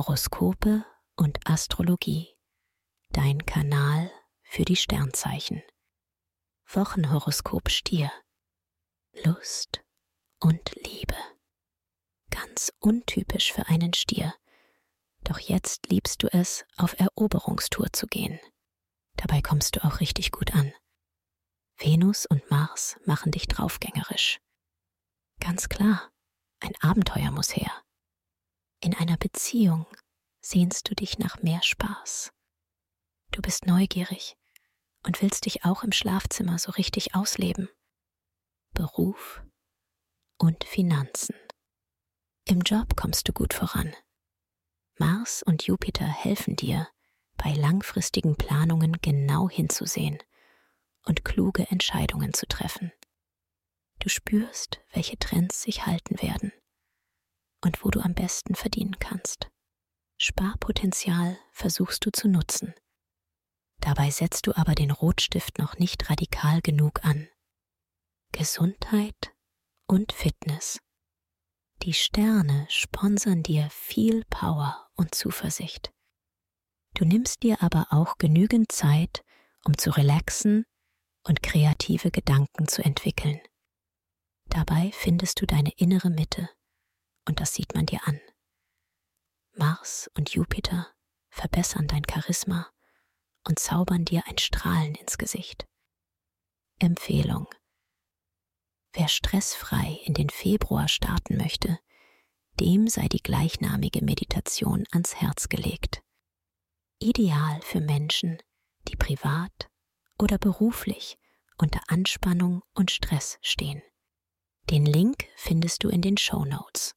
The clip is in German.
Horoskope und Astrologie. Dein Kanal für die Sternzeichen. Wochenhoroskop Stier. Lust und Liebe. Ganz untypisch für einen Stier. Doch jetzt liebst du es, auf Eroberungstour zu gehen. Dabei kommst du auch richtig gut an. Venus und Mars machen dich draufgängerisch. Ganz klar, ein Abenteuer muss her. In einer Beziehung sehnst du dich nach mehr Spaß. Du bist neugierig und willst dich auch im Schlafzimmer so richtig ausleben. Beruf und Finanzen. Im Job kommst du gut voran. Mars und Jupiter helfen dir, bei langfristigen Planungen genau hinzusehen und kluge Entscheidungen zu treffen. Du spürst, welche Trends sich halten werden und wo du am besten verdienen kannst. Sparpotenzial versuchst du zu nutzen. Dabei setzt du aber den Rotstift noch nicht radikal genug an. Gesundheit und Fitness. Die Sterne sponsern dir viel Power und Zuversicht. Du nimmst dir aber auch genügend Zeit, um zu relaxen und kreative Gedanken zu entwickeln. Dabei findest du deine innere Mitte und das sieht man dir an. Mars und Jupiter verbessern dein Charisma und zaubern dir ein Strahlen ins Gesicht. Empfehlung. Wer stressfrei in den Februar starten möchte, dem sei die gleichnamige Meditation ans Herz gelegt. Ideal für Menschen, die privat oder beruflich unter Anspannung und Stress stehen. Den Link findest du in den Show Notes.